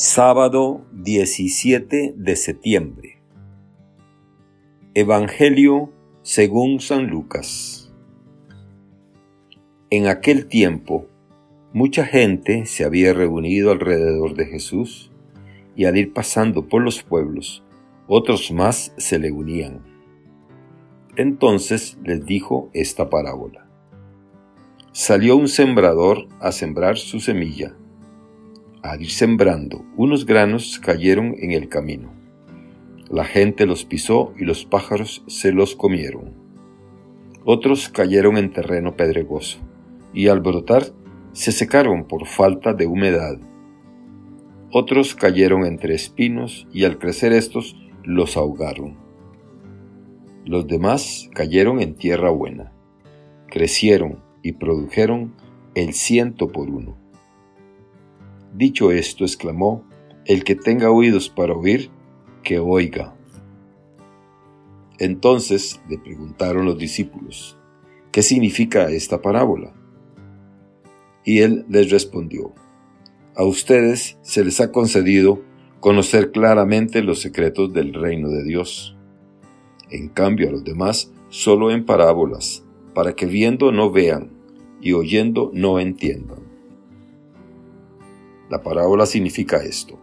Sábado 17 de septiembre. Evangelio según San Lucas. En aquel tiempo, mucha gente se había reunido alrededor de Jesús y al ir pasando por los pueblos, otros más se le unían. Entonces les dijo esta parábola. Salió un sembrador a sembrar su semilla al ir sembrando, unos granos cayeron en el camino. La gente los pisó y los pájaros se los comieron. Otros cayeron en terreno pedregoso y al brotar se secaron por falta de humedad. Otros cayeron entre espinos y al crecer estos los ahogaron. Los demás cayeron en tierra buena, crecieron y produjeron el ciento por uno. Dicho esto, exclamó, El que tenga oídos para oír, que oiga. Entonces le preguntaron los discípulos, ¿qué significa esta parábola? Y él les respondió, a ustedes se les ha concedido conocer claramente los secretos del reino de Dios. En cambio a los demás solo en parábolas, para que viendo no vean y oyendo no entiendan. La parábola significa esto.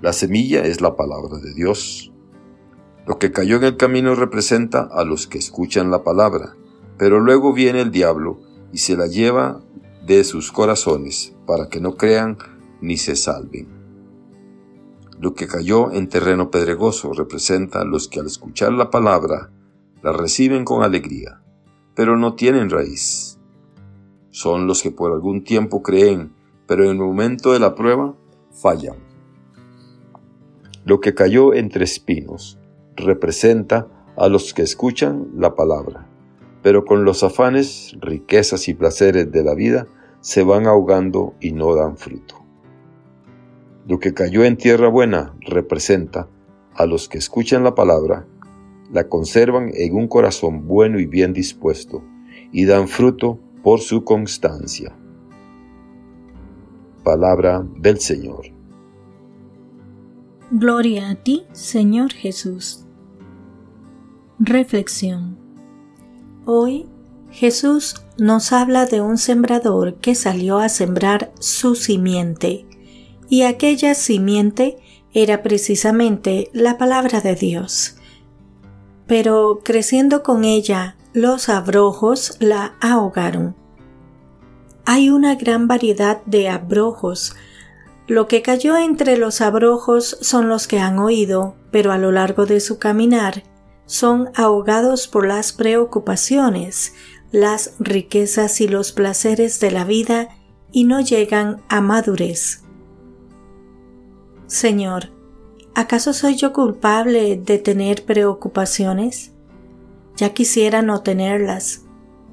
La semilla es la palabra de Dios. Lo que cayó en el camino representa a los que escuchan la palabra, pero luego viene el diablo y se la lleva de sus corazones para que no crean ni se salven. Lo que cayó en terreno pedregoso representa a los que al escuchar la palabra la reciben con alegría, pero no tienen raíz. Son los que por algún tiempo creen pero en el momento de la prueba fallan. Lo que cayó entre espinos representa a los que escuchan la palabra, pero con los afanes, riquezas y placeres de la vida se van ahogando y no dan fruto. Lo que cayó en tierra buena representa a los que escuchan la palabra, la conservan en un corazón bueno y bien dispuesto, y dan fruto por su constancia. Palabra del Señor. Gloria a ti, Señor Jesús. Reflexión. Hoy Jesús nos habla de un sembrador que salió a sembrar su simiente, y aquella simiente era precisamente la palabra de Dios. Pero creciendo con ella, los abrojos la ahogaron hay una gran variedad de abrojos. Lo que cayó entre los abrojos son los que han oído, pero a lo largo de su caminar son ahogados por las preocupaciones, las riquezas y los placeres de la vida y no llegan a madurez. Señor, ¿acaso soy yo culpable de tener preocupaciones? Ya quisiera no tenerlas,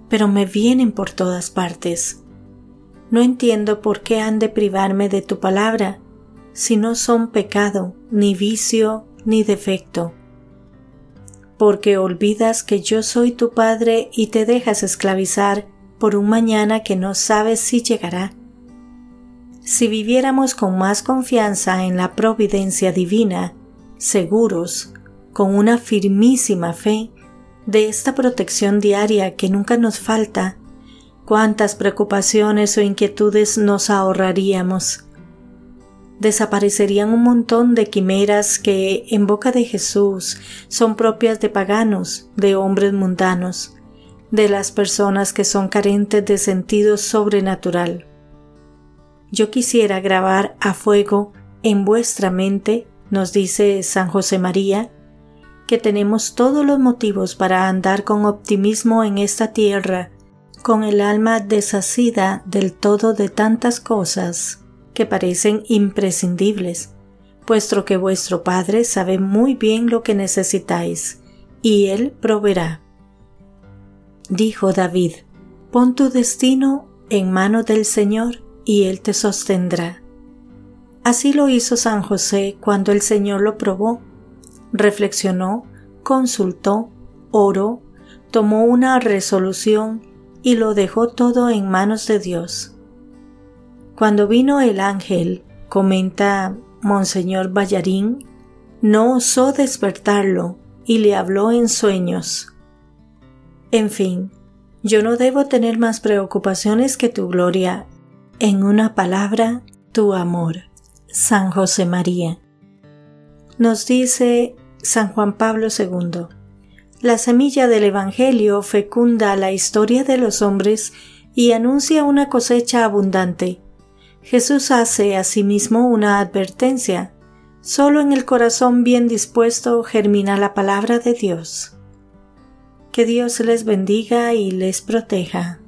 pero me vienen por todas partes. No entiendo por qué han de privarme de tu palabra, si no son pecado, ni vicio, ni defecto. Porque olvidas que yo soy tu Padre y te dejas esclavizar por un mañana que no sabes si llegará. Si viviéramos con más confianza en la providencia divina, seguros, con una firmísima fe de esta protección diaria que nunca nos falta, cuántas preocupaciones o inquietudes nos ahorraríamos. Desaparecerían un montón de quimeras que, en boca de Jesús, son propias de paganos, de hombres mundanos, de las personas que son carentes de sentido sobrenatural. Yo quisiera grabar a fuego en vuestra mente, nos dice San José María, que tenemos todos los motivos para andar con optimismo en esta tierra con el alma desasida del todo de tantas cosas que parecen imprescindibles, puesto que vuestro Padre sabe muy bien lo que necesitáis, y Él proveerá. Dijo David, pon tu destino en mano del Señor, y Él te sostendrá. Así lo hizo San José cuando el Señor lo probó. Reflexionó, consultó, oró, tomó una resolución y lo dejó todo en manos de Dios. Cuando vino el ángel, comenta Monseñor Ballarín, no osó despertarlo y le habló en sueños. En fin, yo no debo tener más preocupaciones que tu gloria. En una palabra, tu amor. San José María. Nos dice San Juan Pablo II. La semilla del Evangelio fecunda la historia de los hombres y anuncia una cosecha abundante. Jesús hace asimismo una advertencia. Solo en el corazón bien dispuesto germina la palabra de Dios. Que Dios les bendiga y les proteja.